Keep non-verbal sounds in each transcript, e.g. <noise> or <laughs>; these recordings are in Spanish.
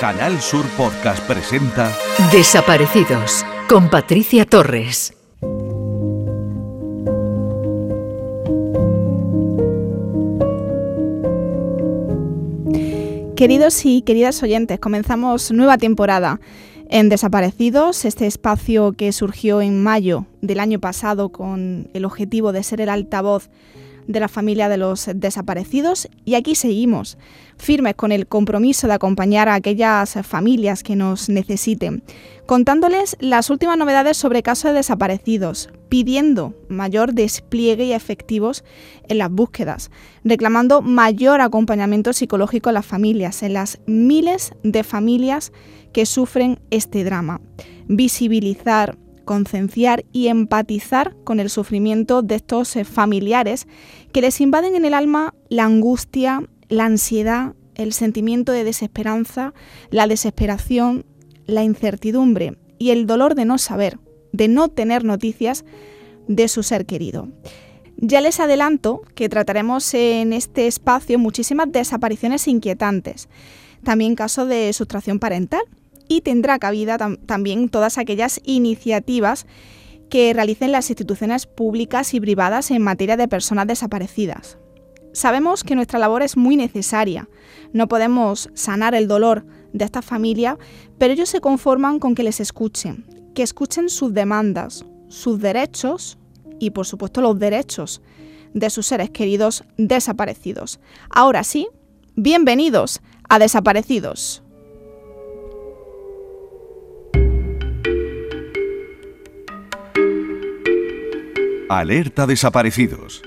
Canal Sur Podcast presenta Desaparecidos con Patricia Torres. Queridos y queridas oyentes, comenzamos nueva temporada en Desaparecidos, este espacio que surgió en mayo del año pasado con el objetivo de ser el altavoz de la familia de los desaparecidos y aquí seguimos, firmes con el compromiso de acompañar a aquellas familias que nos necesiten, contándoles las últimas novedades sobre casos de desaparecidos, pidiendo mayor despliegue y efectivos en las búsquedas, reclamando mayor acompañamiento psicológico a las familias, en las miles de familias que sufren este drama, visibilizar concienciar y empatizar con el sufrimiento de estos eh, familiares que les invaden en el alma la angustia, la ansiedad, el sentimiento de desesperanza, la desesperación, la incertidumbre y el dolor de no saber, de no tener noticias de su ser querido. Ya les adelanto que trataremos en este espacio muchísimas desapariciones inquietantes, también casos de sustracción parental, y tendrá cabida también todas aquellas iniciativas que realicen las instituciones públicas y privadas en materia de personas desaparecidas. Sabemos que nuestra labor es muy necesaria. No podemos sanar el dolor de esta familia, pero ellos se conforman con que les escuchen, que escuchen sus demandas, sus derechos y por supuesto los derechos de sus seres queridos desaparecidos. Ahora sí, bienvenidos a Desaparecidos. Alerta desaparecidos.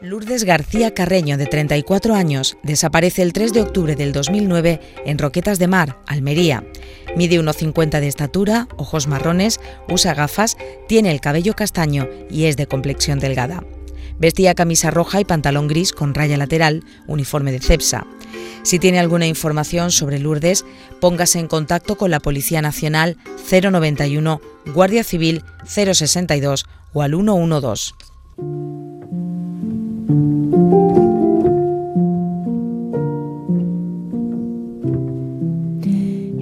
Lourdes García Carreño, de 34 años, desaparece el 3 de octubre del 2009 en Roquetas de Mar, Almería. Mide 1,50 de estatura, ojos marrones, usa gafas, tiene el cabello castaño y es de complexión delgada. Vestía camisa roja y pantalón gris con raya lateral, uniforme de CEPSA. Si tiene alguna información sobre Lourdes, póngase en contacto con la Policía Nacional 091, Guardia Civil 062 o al 112.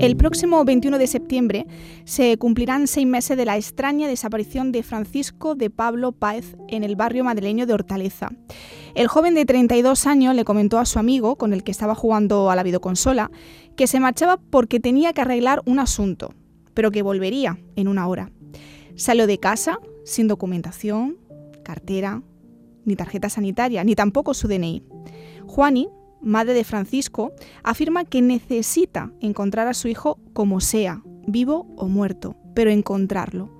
El próximo 21 de septiembre se cumplirán seis meses de la extraña desaparición de Francisco de Pablo Páez en el barrio madrileño de Hortaleza. El joven de 32 años le comentó a su amigo, con el que estaba jugando a la videoconsola, que se marchaba porque tenía que arreglar un asunto, pero que volvería en una hora. Salió de casa sin documentación, cartera, ni tarjeta sanitaria, ni tampoco su DNI. Juani madre de Francisco, afirma que necesita encontrar a su hijo como sea, vivo o muerto, pero encontrarlo.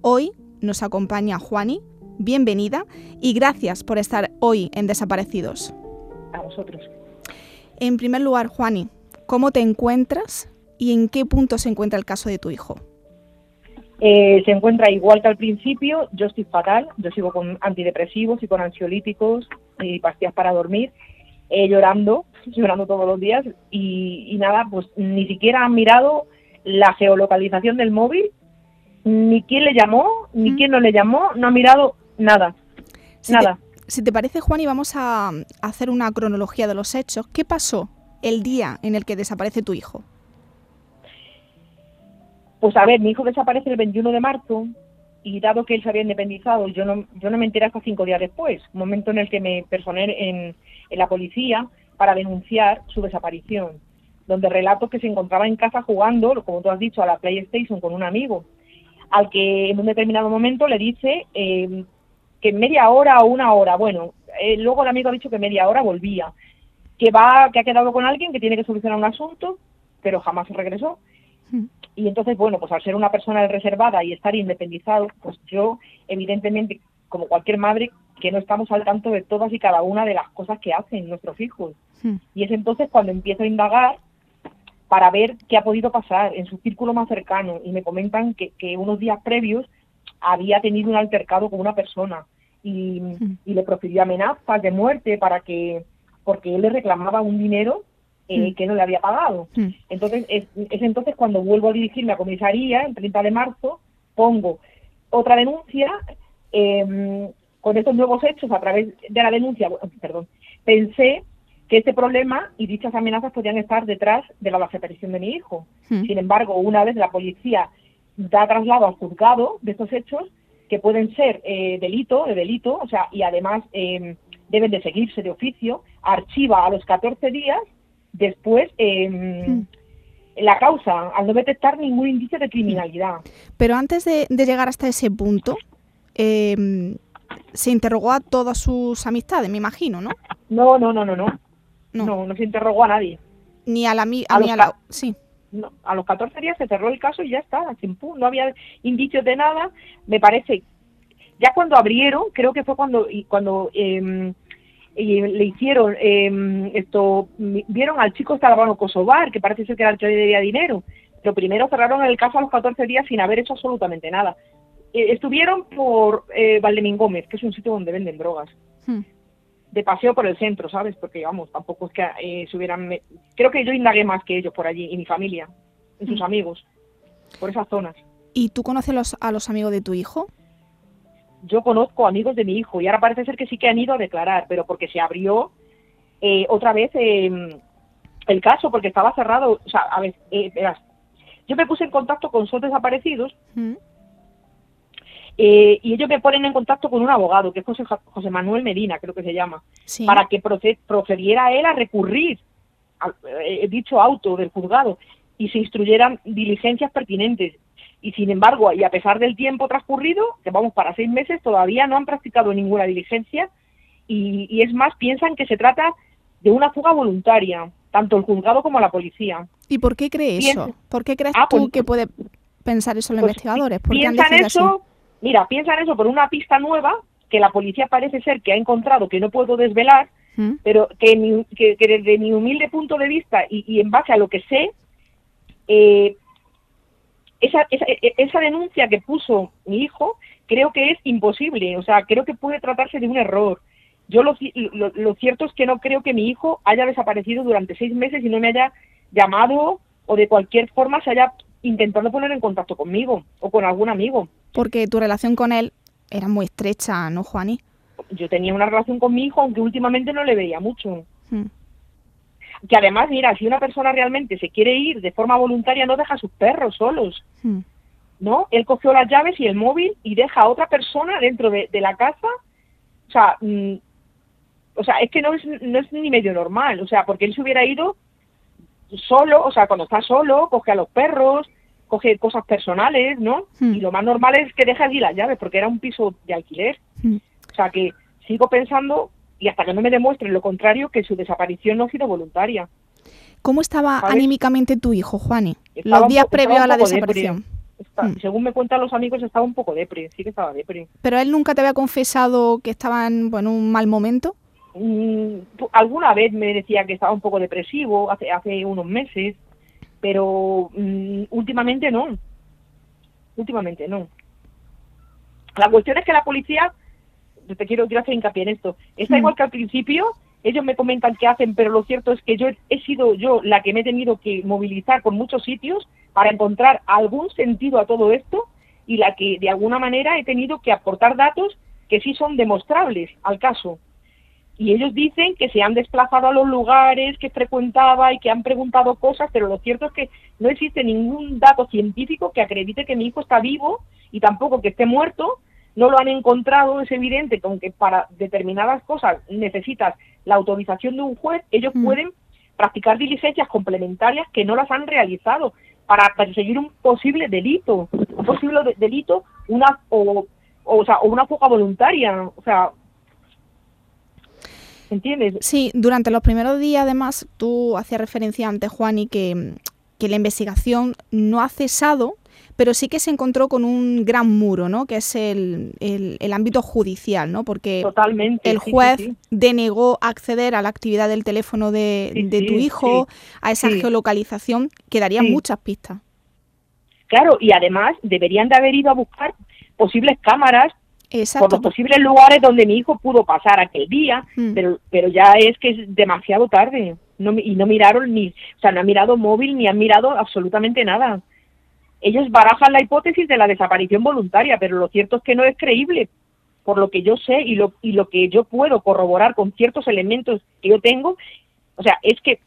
Hoy nos acompaña Juani, bienvenida y gracias por estar hoy en Desaparecidos. A vosotros. En primer lugar, Juani, ¿cómo te encuentras y en qué punto se encuentra el caso de tu hijo? Eh, se encuentra igual que al principio, yo estoy fatal, yo sigo con antidepresivos y con ansiolíticos y pastillas para dormir eh, llorando, <laughs> llorando todos los días y, nada, pues ni siquiera han mirado la geolocalización del móvil, ni quién le llamó, ni mm. quién no le llamó, no ha mirado nada, nada. si te parece, Juan, y vamos a hacer una cronología de los hechos, ¿qué pasó el día en el que desaparece tu hijo? Pues a ver, mi hijo desaparece el 21 de marzo y dado que él se había independizado, yo no, yo no me enteré hasta cinco días después, momento en el que me personé en, la policía para denunciar su desaparición, donde relato que se encontraba en casa jugando, como tú has dicho, a la PlayStation con un amigo, al que en un determinado momento le dice eh, que media hora o una hora, bueno, eh, luego el amigo ha dicho que media hora volvía, que va, que ha quedado con alguien que tiene que solucionar un asunto, pero jamás regresó. Y entonces, bueno, pues al ser una persona reservada y estar independizado, pues yo, evidentemente, como cualquier madre, que no estamos al tanto de todas y cada una de las cosas que hacen nuestros hijos. Y es entonces cuando empiezo a indagar para ver qué ha podido pasar en su círculo más cercano. Y me comentan que, unos días previos había tenido un altercado con una persona y, y le profirió amenazas de muerte para que porque él le reclamaba un dinero eh, Mm. que no le había pagado. Mm. Entonces, es, es entonces cuando vuelvo a dirigirme a comisaría, el 30 de marzo, pongo otra denuncia eh, con estos nuevos hechos a través de la denuncia, bueno, perdón, pensé que este problema y dichas amenazas podían estar detrás de la desaparición de mi hijo. Mm. Sin embargo, una vez la policía da traslado al juzgado de estos hechos, que pueden ser eh, delito, de delito, o sea, y además eh, deben de seguirse de oficio, archiva a los 14 días, después eh, Mm. la causa, al no detectar ningún indicio de criminalidad. Pero antes de, de llegar hasta ese punto, eh, se interrogó a todas sus amistades, me imagino, ¿no? No, no, no, no, no. No. No, no, se interrogó a nadie. Ni a la mi- A ni a la- sí. No, a los 14 días se cerró el caso y ya está, chimpú, no había indicios de nada. Me parece, ya cuando abrieron, creo que fue cuando y cuando eh, y le hicieron eh, esto, vieron al chico talabano Kosovar, que parece ser que era el que le debía dinero. Pero primero cerraron el caso a los 14 días sin haber hecho absolutamente nada. Eh, estuvieron por eh, Valdemín Gómez, que es un sitio donde venden drogas. Mm. de paseo por el centro, ¿sabes? Porque, vamos, tampoco es que eh, se hubieran... Creo que yo indagué más que ellos por allí, y mi familia, y sus Mm. amigos, por esas zonas. ¿Y tú conoces los, a los amigos de tu hijo? Yo conozco amigos de mi hijo, y ahora parece ser que sí que han ido a declarar, pero porque se abrió eh, otra vez eh, el caso, porque estaba cerrado. O sea, a ver, eh, verás, yo me puse en contacto con SOS desaparecidos, Mm. eh, y ellos me ponen en contacto con un abogado, que es José, José Manuel Medina, creo que se llama. Sí. para que proce- procediera él a recurrir al eh, dicho auto del juzgado y se instruyeran diligencias pertinentes. Y sin embargo, y a pesar del tiempo transcurrido, que vamos para seis meses, todavía no han practicado ninguna diligencia y, y es más, piensan que se trata de una fuga voluntaria, tanto el juzgado como la policía. ¿Y por qué crees eso? ¿Por qué crees Ah, tú pues- que puede pensar eso los Pues investigadores? ¿Por han piensan eso, mira, piensan eso por una pista nueva que la policía parece ser que ha encontrado que no puedo desvelar? ¿Mm? pero que, mi- que, que desde mi humilde punto de vista y, y en base a lo que sé, eh, esa, esa, e- esa denuncia que puso mi hijo creo que es imposible, o sea, creo que puede tratarse de un error. Yo lo, ci- lo, lo cierto es que no creo que mi hijo haya desaparecido durante seis meses y no me haya llamado o de cualquier forma se haya intentado poner en contacto conmigo o con algún amigo. Porque tu relación con él era muy estrecha, ¿no, Juani? Yo tenía una relación con mi hijo, aunque últimamente no le veía mucho. Mm. Que además, mira, si una persona realmente se quiere ir de forma voluntaria, no deja a sus perros solos, Mm. ¿no? Él cogió las llaves y el móvil y deja a otra persona dentro de, de la casa. O sea, mm, o sea, es que no es, no es ni medio normal, o sea, porque él se hubiera ido solo, o sea, cuando está solo, coge a los perros, coge cosas personales, ¿no? Hmm. Y lo más normal es que deje allí las llaves, porque era un piso de alquiler. Mm. O sea, que sigo pensando, y hasta que no me demuestren lo contrario, que su desaparición no ha sido voluntaria. ¿Cómo estaba ¿Sabes? anímicamente tu hijo, Juani? Estaba Los días previos a la desaparición. Está- Mm. Según me cuentan los amigos, estaba un poco depre, sí que estaba depre. Pero él nunca te había confesado que estaba en bueno, un mal momento. Mm, alguna vez me decía que estaba un poco depresivo hace, hace unos meses, pero mm, últimamente no. Últimamente no. La cuestión es que la policía, te quiero, quiero hacer hincapié en esto, está Mm. igual que al principio, ellos me comentan qué hacen, pero lo cierto es que yo he sido yo la que me he tenido que movilizar por muchos sitios para encontrar algún sentido a todo esto y la que de alguna manera he tenido que aportar datos que sí son demostrables al caso. Y ellos dicen que se han desplazado a los lugares que frecuentaba y que han preguntado cosas, pero lo cierto es que no existe ningún dato científico que acredite que mi hijo está vivo y tampoco que esté muerto. No lo han encontrado, es evidente que aunque para determinadas cosas necesitas la autorización de un juez, ellos Mm. pueden practicar diligencias complementarias que no las han realizado para perseguir un posible delito, un posible de- delito, una o, o, o sea, o una fuga voluntaria, o sea, ¿entiendes? Sí, durante los primeros días, además, tú hacías referencia antes, Juani, que, que la investigación no ha cesado, pero sí que se encontró con un gran muro, ¿no? Que es el, el- el ámbito judicial, ¿no? Porque Totalmente. el sí, juez sí. denegó acceder a la actividad del teléfono de, Sí, de tu hijo, a esa geolocalización, que daría muchas pistas. Claro, y además deberían de haber ido a buscar posibles cámaras por Exacto. los posibles lugares donde mi hijo pudo pasar aquel día, Mm. pero, pero ya es que es demasiado tarde. no, y no miraron ni, o sea, no han mirado móvil ni han mirado absolutamente nada. Ellos barajan la hipótesis de la desaparición voluntaria, pero lo cierto es que no es creíble, por lo que yo sé y lo, y lo que yo puedo corroborar con ciertos elementos que yo tengo, o sea, es que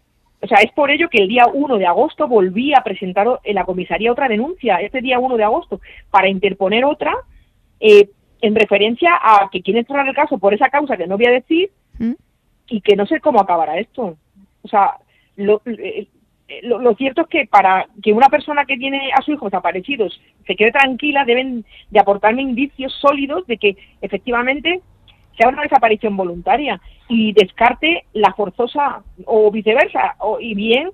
o sea, es por ello que el día 1 de agosto volví a presentar en la comisaría otra denuncia, este día 1 de agosto, para interponer otra eh, en referencia a que quieren cerrar el caso por esa causa que no voy a decir ¿Mm? y que no sé cómo acabará esto. O sea, lo, eh, lo, lo, cierto es que para que una persona que tiene a su hijo desaparecidos se quede tranquila, deben de aportarme indicios sólidos de que efectivamente sea una desaparición voluntaria y descarte la forzosa o viceversa, o, y bien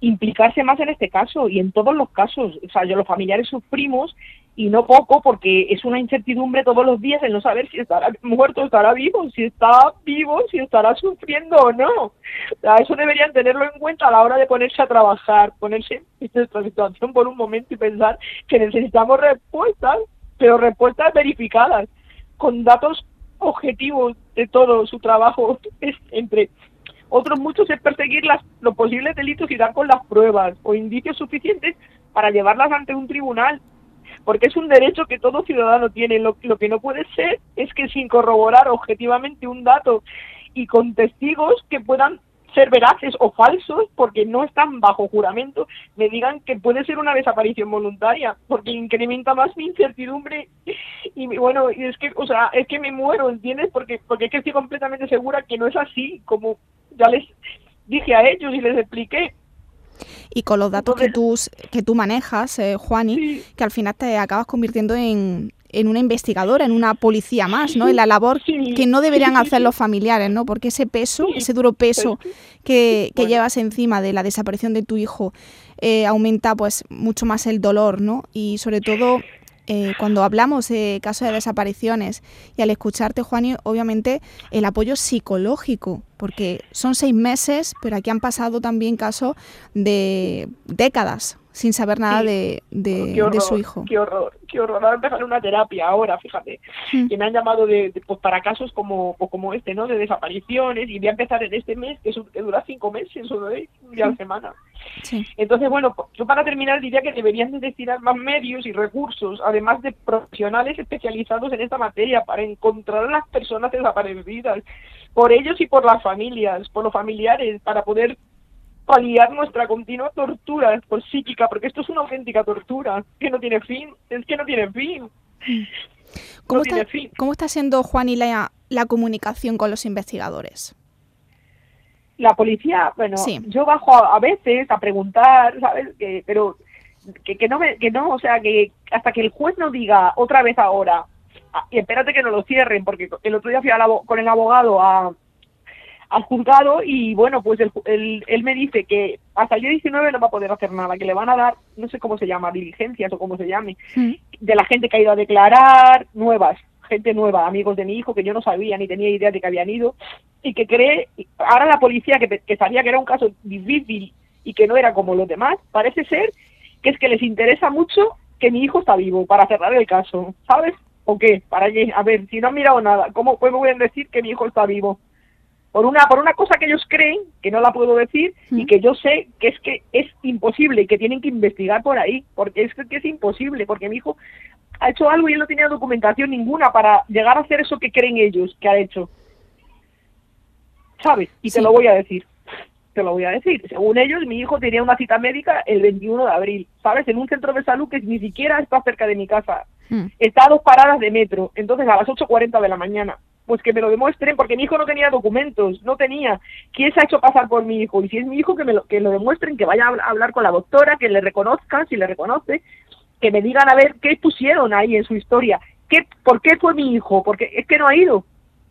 implicarse más en este caso y en todos los casos. O sea, yo los familiares sufrimos y no poco porque es una incertidumbre todos los días el no saber si estará muerto, estará vivo, si está vivo, si estará sufriendo o no. Eso deberían tenerlo en cuenta a la hora de ponerse a trabajar, ponerse en nuestra situación por un momento y pensar que necesitamos respuestas, pero respuestas verificadas, con datos objetivos de todo su trabajo es entre otros muchos es perseguir las, los posibles delitos y dar con las pruebas o indicios suficientes para llevarlas ante un tribunal porque es un derecho que todo ciudadano tiene. Lo, lo, que no puede ser es que sin corroborar objetivamente un dato y con testigos que puedan ser veraces o falsos porque no están bajo juramento, me digan que puede ser una desaparición voluntaria, porque incrementa más mi incertidumbre y bueno, es que, o sea, es que me muero, ¿entiendes? Porque, porque es que estoy completamente segura que no es así, como ya les dije a ellos y les expliqué. Y con los datos que tú, que tú manejas, eh, Juani, que al final te acabas convirtiendo en, en una investigadora, en una policía más, ¿no? En la labor que no deberían hacer los familiares, ¿no? Porque ese peso, ese duro peso que, que llevas encima de la desaparición de tu hijo eh, aumenta pues mucho más el dolor, ¿no? Y sobre todo eh, cuando hablamos de casos de desapariciones y al escucharte, Juani, obviamente el apoyo psicológico, porque son seis meses, pero aquí han pasado también casos de décadas sin saber nada de, de, su hijo. Qué horror, qué horror. Ahora empezar una terapia ahora, fíjate, mm. que me han llamado de, pues para casos como, pues como este, ¿no? De desapariciones y voy a empezar en este mes, que, que dura cinco meses o un día a la semana. Sí. Entonces, bueno, pues, yo para terminar diría que deberían de destinar más medios y recursos, además de profesionales especializados en esta materia, para encontrar a las personas desaparecidas, por ellos y por las familias, por los familiares, para poder paliar nuestra continua tortura por psíquica, porque esto es una auténtica tortura que no tiene fin, es que no tiene fin. <laughs> ¿Cómo, está, ¿cómo está siendo, Juan, y la, la comunicación con los investigadores? La policía, bueno, yo bajo a, veces a preguntar, ¿sabes? Que, pero que, que, no me, que no, o sea, que hasta que el juez no diga otra vez ahora, ah, y espérate que no lo cierren, porque el otro día fui con el abogado a, al juzgado y bueno, pues él, él me dice que hasta el día 19 no va a poder hacer nada, que le van a dar, no sé cómo se llama, diligencias o cómo se llame, de la gente que ha ido a declarar, nuevas, gente nueva, amigos de mi hijo que yo no sabía ni tenía idea de que habían ido y que cree, ahora la policía que, que sabía que era un caso difícil y que no era como los demás, parece ser que es que les interesa mucho que mi hijo está vivo para cerrar el caso, ¿sabes? ¿O qué? Para a ver, si no han mirado nada, ¿cómo pueden decir que mi hijo está vivo? Por una por una cosa que ellos creen que no la puedo decir y que yo sé que es que es imposible y que tienen que investigar por ahí porque es que es imposible porque mi hijo ha hecho algo y él no tenía documentación ninguna para llegar a hacer eso que creen ellos que ha hecho. Sabes y te lo voy a decir te lo voy a decir. Según ellos mi hijo tenía una cita médica el 21 de abril sabes en un centro de salud que ni siquiera está cerca de mi casa. Está a dos paradas de metro entonces a las 8.40 de la mañana pues que me lo demuestren, porque mi hijo no tenía documentos, no tenía. ¿Quién se ha hecho pasar por mi hijo? Y si es mi hijo, que me lo, que lo demuestren, que vaya a hablar con la doctora, que le reconozcan, si le reconoce, que me digan a ver qué pusieron ahí en su historia. ¿Qué, ¿Por qué fue mi hijo? Porque es que no ha ido.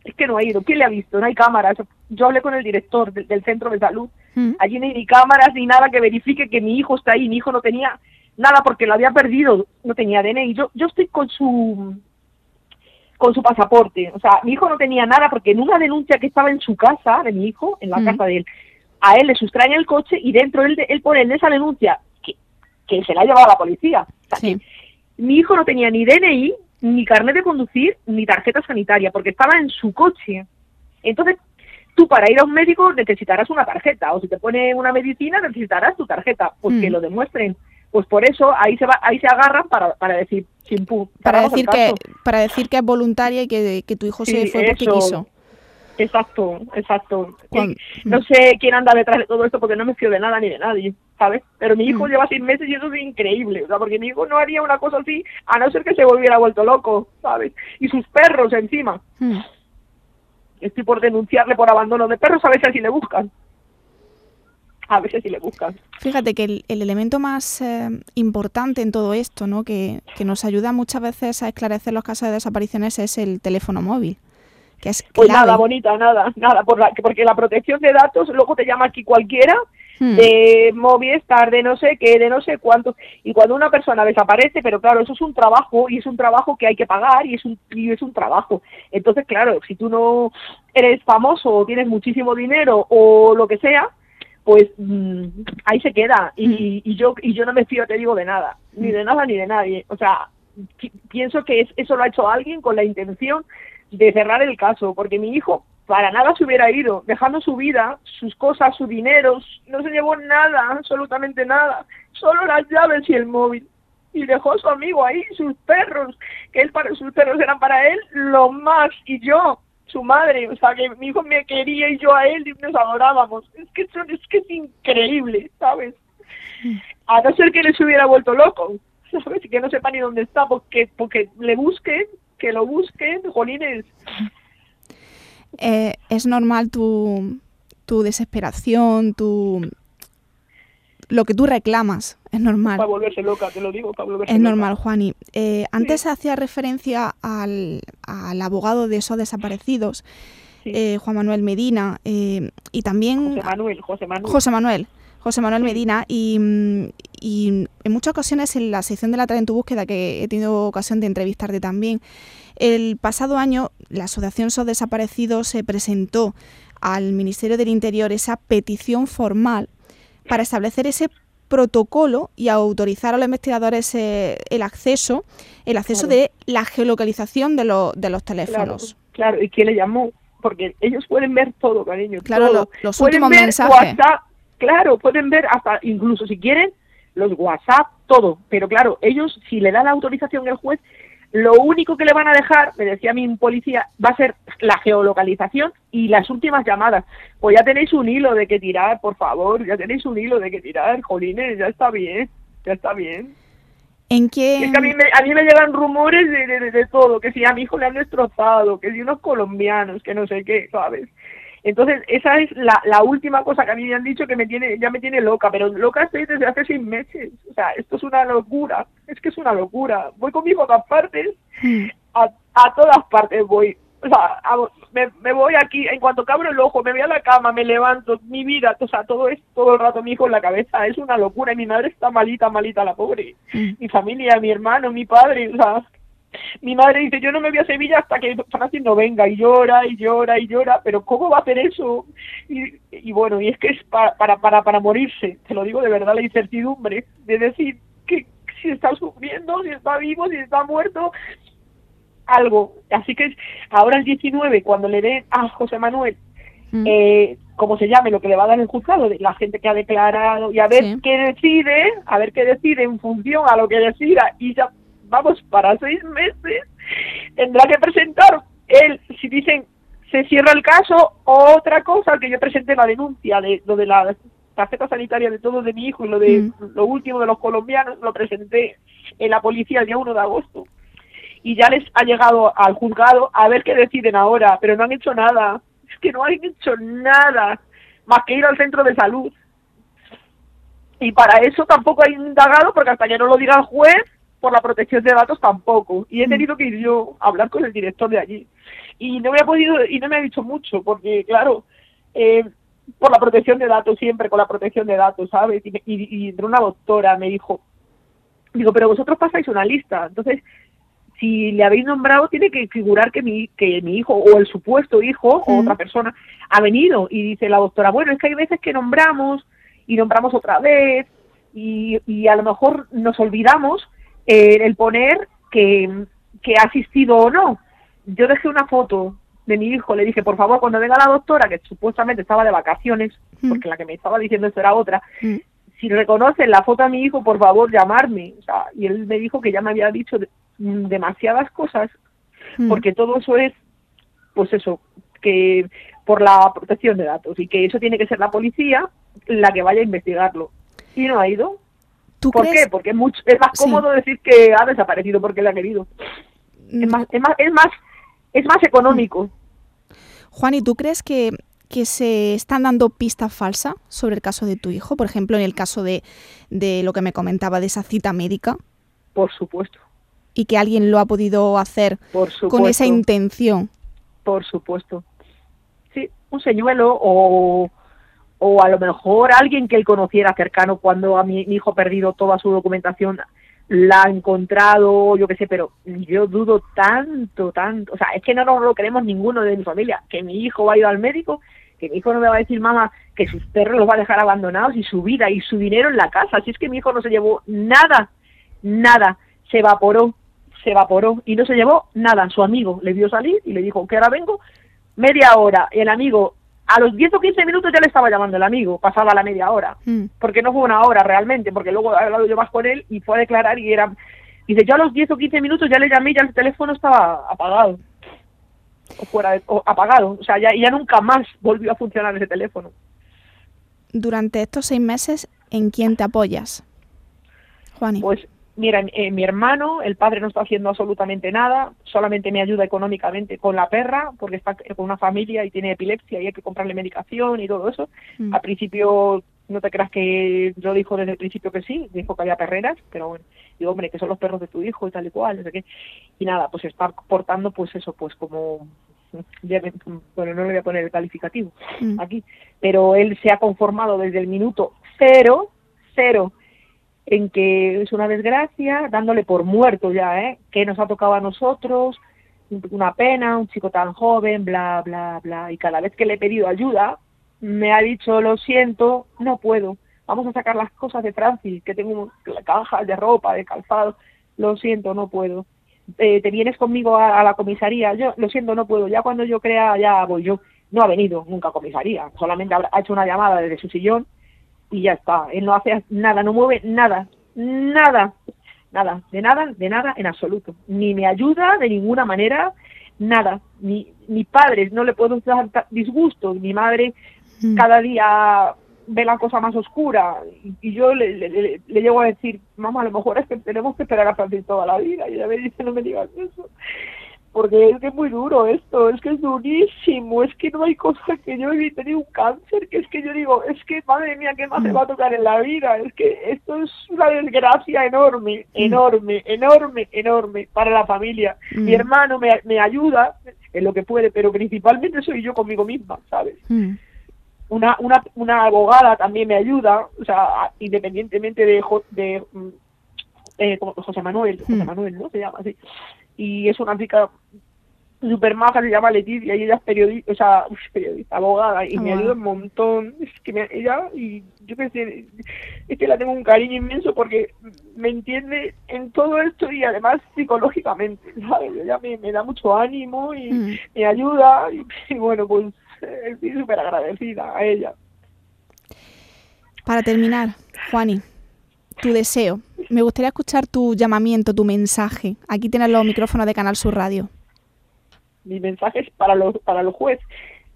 Es que no ha ido. ¿Quién le ha visto? No hay cámaras. Yo hablé con el director del, centro de salud. Mm. Allí no hay ni cámaras ni nada que verifique que mi hijo está ahí. Mi hijo no tenía nada porque lo había perdido. No tenía DNI. Yo, yo estoy con su con su pasaporte. O sea, mi hijo no tenía nada porque en una denuncia que estaba en su casa, de mi hijo, en la casa de él, a él le sustraen el coche y dentro él, él pone en esa denuncia que, que se la ha llevado a la policía. mi hijo no tenía ni DNI, ni carnet de conducir, ni tarjeta sanitaria, porque estaba en su coche. Entonces, tú para ir a un médico necesitarás una tarjeta o si te pone una medicina necesitarás tu tarjeta, pues que Mm. lo demuestren. Pues por eso ahí se va, ahí se agarran para, para decir chimpú. Para cerramos el decir que para decir que es voluntaria y que, que tu hijo se Sí, fue porque eso. quiso. Exacto, exacto. Cuan- No sé quién anda detrás de todo esto porque no me fío de nada ni de nadie, ¿sabes? Pero mi hijo Mm. lleva seis meses y eso es increíble, o sea, porque mi hijo no haría una cosa así a no ser que se volviera vuelto loco, ¿sabes? Y sus perros encima. Mm. Estoy por denunciarle por abandono de perros, a ver si así le buscan. A ver si así le buscan. Fíjate que el, el elemento más eh, importante en todo esto, ¿no? que, que nos ayuda muchas veces a esclarecer los casos de desapariciones, es el teléfono móvil, que es Pues nada, bonita, nada, nada, por la, porque la protección de datos, luego te llama aquí cualquiera, Hmm. de Movistar, de no sé qué, de no sé cuánto, y cuando una persona desaparece, pero claro, eso es un trabajo, y es un trabajo que hay que pagar, y es un, y es un trabajo. Entonces, claro, si tú no eres famoso, o tienes muchísimo dinero, o lo que sea, pues mm, ahí se queda, y, y yo y yo no me fío, te digo, de nada, ni de nada ni de nadie, o sea, pi- pienso que es- eso lo ha hecho alguien con la intención de cerrar el caso, porque mi hijo para nada se hubiera ido, dejando su vida, sus cosas, su dinero, no se llevó nada, absolutamente nada, solo las llaves y el móvil. Y dejó a su amigo ahí, sus perros, que él para sus perros eran para él lo más, y yo, su madre, o sea, que mi hijo me quería y yo a él y nos adorábamos. Es que eso- es que es increíble, ¿sabes? A no ser que les hubiera vuelto loco, ¿sabes? Y que no sepa ni dónde está, porque, porque le busquen, que lo busquen, jolines. Eh, es normal tu, tu desesperación, tu lo que tú reclamas, es normal. Para volverse loca, te lo digo, para volverse Es loca. normal, Juani. Eh, antes hacía referencia al, al abogado de esos desaparecidos, Sí. eh, Juan Manuel Medina, eh, y también José Manuel, José Manuel. José Manuel. José Manuel Sí. Medina y, mm, y en muchas ocasiones en la sección de la Tarea en tu búsqueda que he tenido ocasión de entrevistarte también, el pasado año la Asociación SOS Desaparecidos se presentó al Ministerio del Interior esa petición formal para establecer ese protocolo y autorizar a los investigadores eh, el acceso el acceso Claro. de la geolocalización de, los de los teléfonos. claro, ¿y quién le llamó? Porque ellos pueden ver todo, cariño. Claro, todo. lo- los pueden últimos ver mensajes. WhatsApp, claro, pueden ver hasta, incluso si quieren, los WhatsApp, todo. Pero claro, ellos, si le da la autorización el juez, lo único que le van a dejar, me decía mi policía, va a ser la geolocalización y las últimas llamadas. Pues ya tenéis un hilo de que tirar, por favor, ya tenéis un hilo de que tirar, jolines, ya está bien, ya está bien. ¿En qué, Es que a mí, me, a mí me llegan rumores de, de, de- de todo, que si a mi hijo le han destrozado, que si unos colombianos, que no sé qué, ¿sabes? Entonces, esa es la, la última cosa que a mí me han dicho que me tiene, ya me tiene loca, pero loca estoy desde hace seis meses. O sea, esto es una locura, es que es una locura. Voy con mi hijo a todas partes, a, a todas partes voy. O sea, a- me, me voy aquí, en cuanto cabro el ojo, me voy a la cama, me levanto, mi vida, o sea, todo es todo el rato mi hijo en la cabeza, es una locura y mi madre está malita, malita, la pobre. Mm. Mi familia, mi hermano, mi padre, o sea, mi madre dice, yo no me voy a Sevilla hasta que Francis no venga, y llora, y llora, y llora, pero ¿cómo va a hacer eso? Y, y bueno, y es que es para, para, para, para morirse, te lo digo de verdad, la incertidumbre de decir que si está sufriendo, si está vivo, si está muerto, algo. Así que ahora el 19, cuando le den a José Manuel, Mm. eh, como se llame, lo que le va a dar el juzgado, de la gente que ha declarado, y a ver Sí. qué decide, a ver qué decide en función a lo que decida, y ya vamos para seis meses, tendrá que presentar él, si dicen se cierra el caso, otra cosa, que yo presenté la denuncia de lo de la tarjeta sanitaria de todo de mi hijo y lo de Mm. lo último de los colombianos, lo presenté en la policía el día 1 de agosto. Y ya les ha llegado al juzgado a ver qué deciden ahora, pero no han hecho nada. Es que no han hecho nada más que ir al centro de salud. Y para eso tampoco hay indagado, porque hasta que no lo diga el juez, por la protección de datos tampoco. Y he tenido que ir yo a hablar con el director de allí. Y no me ha podido, y no me ha dicho mucho, porque claro, eh, por la protección de datos, siempre con la protección de datos, ¿sabes? Y, me- y, y entró una doctora, me dijo, digo, pero vosotros pasáis una lista, entonces si le habéis nombrado tiene que figurar que mi, que mi hijo o el supuesto hijo o Mm. otra persona ha venido y dice la doctora, bueno, es que hay veces que nombramos y nombramos otra vez y, y a lo mejor nos olvidamos eh, el poner que, que ha asistido o no. Yo dejé una foto de mi hijo, le dije, por favor, cuando venga la doctora, que supuestamente estaba de vacaciones, Mm. porque la que me estaba diciendo esto era otra, Mm. si reconocen la foto a mi hijo, por favor, llamarme. O sea, y él me dijo que ya me había dicho de- mm, demasiadas cosas, Mm. porque todo eso es, pues eso, que por la protección de datos, y que eso tiene que ser la policía la que vaya a investigarlo. Y no ha ido. ¿Tú ¿Por crees? qué? Porque es, mucho, es más Sí. cómodo decir que ha desaparecido porque le ha querido. Es Mm, más, es más, es más, es más económico. Juan, ¿y tú crees que, que se están dando pistas falsas sobre el caso de tu hijo? Por ejemplo, en el caso de, de lo que me comentaba de esa cita médica Por supuesto, y que alguien lo ha podido hacer por con esa intención. Por supuesto. Sí, un señuelo o, o a lo mejor alguien que él conociera cercano cuando a mi, hijo perdido toda su documentación la ha encontrado, yo qué sé, pero yo dudo tanto, tanto. O sea, es que no nos lo creemos ninguno de mi familia, que mi hijo va a ir al médico, que mi hijo no me va a decir, mamá, que sus perros los va a dejar abandonados y su vida y su dinero en la casa. Si es que mi hijo no se llevó nada, nada, se evaporó, se evaporó y no se llevó nada. Su amigo le vio salir y le dijo que ahora vengo media hora. El amigo, a los 10 o 15 minutos ya le estaba llamando el amigo, pasaba la media hora. Mm, Porque no fue una hora realmente, porque luego he hablado yo más con él y fue a declarar y era. Dice, yo a los 10 o 15 minutos ya le llamé y ya el teléfono estaba apagado. O fuera de- o apagado. O sea, ya nunca más volvió a funcionar ese teléfono. Durante estos seis meses, ¿en quién te apoyas? Juani. Pues mira, eh, mi hermano, el padre no está haciendo absolutamente nada, solamente me ayuda económicamente con la perra, porque está con una familia y tiene epilepsia y hay que comprarle medicación y todo eso. Mm. Al principio, no te creas que yo dijo desde el principio que sí, dijo que había perreras, pero bueno, digo, hombre, que son los perros de tu hijo y tal y cual, no sé qué. Y nada, pues está portando, pues eso, pues como. <laughs> ya me- Bueno, no le voy a poner el calificativo Mm. aquí, pero él se ha conformado desde el minuto cero, cero, en que es una desgracia, dándole por muerto ya, ¿eh? Que nos ha tocado a nosotros, una pena, un chico tan joven, bla, bla, bla. Y cada vez que le he pedido ayuda, me ha dicho, lo siento, no puedo. Vamos a sacar las cosas de Francis, que tengo cajas de ropa, de calzado. Lo siento, no puedo. Eh, ¿Te vienes conmigo a, a la comisaría? Yo, lo siento, no puedo. Ya cuando yo crea, ya voy yo. No ha venido nunca a comisaría. Solamente ha hecho una llamada desde su sillón y ya está. Él no hace nada, no mueve nada, nada, nada, de nada, de nada en absoluto. Ni me ayuda de ninguna manera, nada. Ni, ni padres, no le puedo dar ta- disgusto. Mi madre Mm. cada día ve la cosa más oscura y, yo le, le, le- le llego a decir, mamá, a lo mejor es que tenemos que esperar a Francis toda la vida. Y ella me dice, no me digas eso. Porque es que es muy duro esto, es que es durísimo, es que no hay cosa que yo he tenido un cáncer, que es que yo digo, es que madre mía, ¿qué más me va a tocar en la vida? Es que esto es una desgracia enorme, enorme, enorme, enorme para la familia. Mm. Mi hermano me, me ayuda en lo que puede, pero principalmente soy yo conmigo misma, ¿sabes? Mm. una, una, una abogada también me ayuda, o sea, independientemente de, de mm, eh, José Manuel, José. Manuel, ¿no? Se llama así. Y es una chica super maja, se llama Leticia, y ella es periodista, o sea, periodista, abogada, y me ayuda un montón. Es que me, ella, y yo qué sé, es que la tengo un cariño inmenso porque me entiende en todo esto y además psicológicamente, <laughs> ¿sabes? Ella me, me da mucho ánimo y Mm. me ayuda, y, <laughs> y bueno, pues eh, estoy súper agradecida a ella. Para terminar, Juani, tu deseo. Me gustaría escuchar tu llamamiento, tu mensaje. Aquí tienes los micrófonos de Canal Sur Radio. mi mensaje es para los para los jueces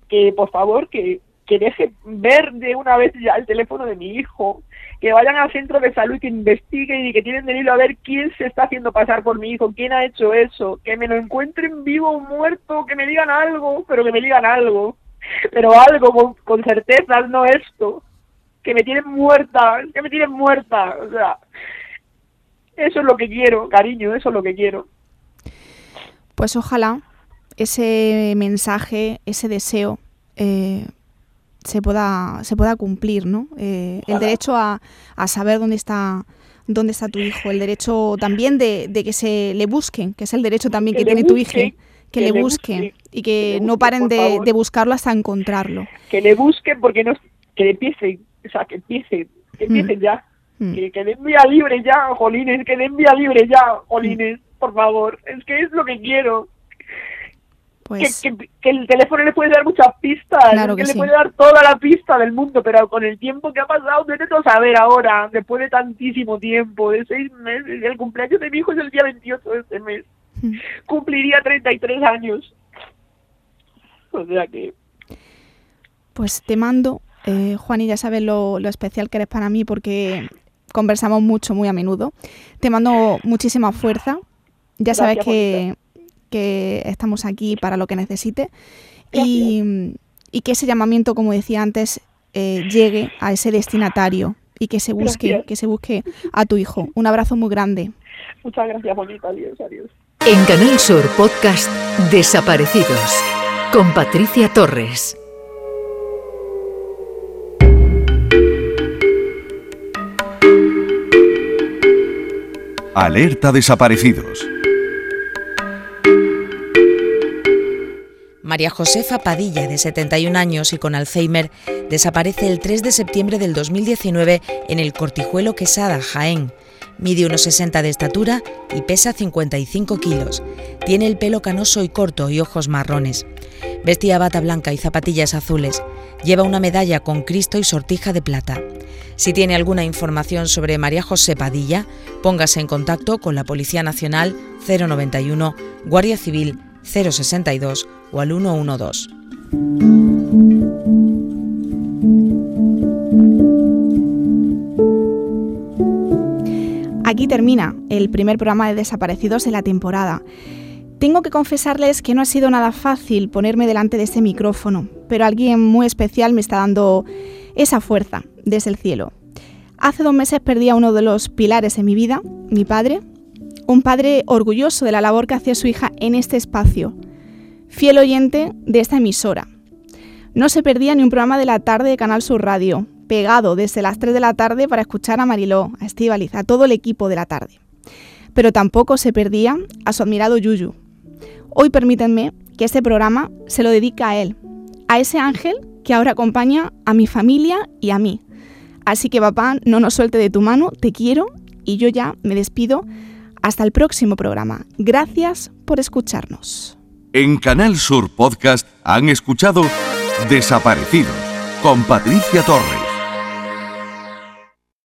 que por favor que que deje ver de una vez ya el teléfono de mi hijo, que vayan al centro de salud y que investiguen y que tienen de a ver quién se está haciendo pasar por mi hijo, quién ha hecho eso, que me lo encuentren vivo o muerto, que me digan algo, pero que me digan algo, pero algo con, con certeza, no esto, que me tienen muerta, que me tienen muerta, o sea, eso es lo que quiero, cariño, eso es lo que quiero. Pues ojalá ese mensaje, ese deseo, eh, se pueda, se pueda cumplir, ¿no? Eh, el derecho a, a saber dónde está dónde está tu hijo, el derecho también de, de que se le busquen, que es el derecho también que, tiene tu hijo, que, que le busquen y que, no paren de, de buscarlo hasta encontrarlo. que le busquen porque no que empiecen o sea que empiecen que empiecen ya Mm. que, que den vía libre ya jolines que den vía libre ya jolines por favor es que es lo que quiero Pues... Que, el teléfono le puede dar muchas pistas, que, le puede dar toda la pista del mundo, pero con el tiempo que ha pasado, no saber ahora, después de tantísimo tiempo, de seis meses, el cumpleaños de mi hijo es el día 28 de este mes, hmm. cumpliría 33 años. O sea que... Pues te mando, eh, Juan, y ya sabes lo, lo especial que eres para mí porque conversamos mucho, muy a menudo. Te mando muchísima fuerza. Ya sabes que, que, estamos aquí para lo que necesite. Y, y, que ese llamamiento, como decía antes, eh, llegue a ese destinatario y que se busque, que se busque a tu hijo. Un abrazo muy grande. Muchas gracias, bonita. Adiós, adiós. En Canal Sur Podcast Desaparecidos con Patricia Torres. Alerta desaparecidos. María Josefa Padilla, de 71 años y con Alzheimer, desaparece el 3 de septiembre del 2019 en el Cortijuelo Quesada, Jaén. Mide unos 60 de estatura y pesa 55 kilos. Tiene el pelo canoso y corto y ojos marrones. Vestía bata blanca y zapatillas azules. Lleva una medalla con Cristo y sortija de plata. Si tiene alguna información sobre María José Padilla, póngase en contacto con la Policía Nacional 091, Guardia Civil 062 o al 112. Aquí termina el primer programa de Desaparecidos en la temporada. Tengo que confesarles que no ha sido nada fácil ponerme delante de este micrófono, pero alguien muy especial me está dando esa fuerza desde el cielo. Hace dos meses perdí a uno de los pilares en mi vida, mi padre, un padre orgulloso de la labor que hacía su hija en este espacio, fiel oyente de esta emisora. No se perdía ni un programa de la tarde de Canal Sur Radio, pegado desde las 3 de la tarde para escuchar a Mariló, a Estíbaliz, a todo el equipo de la tarde. Pero tampoco se perdía a su admirado Yuyu. Hoy permítanme que este programa se lo dedique a él, a ese ángel que ahora acompaña a mi familia y a mí. Así que papá, no nos suelte de tu mano, te quiero y yo ya me despido. Hasta el próximo programa. Gracias por escucharnos. En Canal Sur Podcast han escuchado Desaparecidos con Patricia Torres.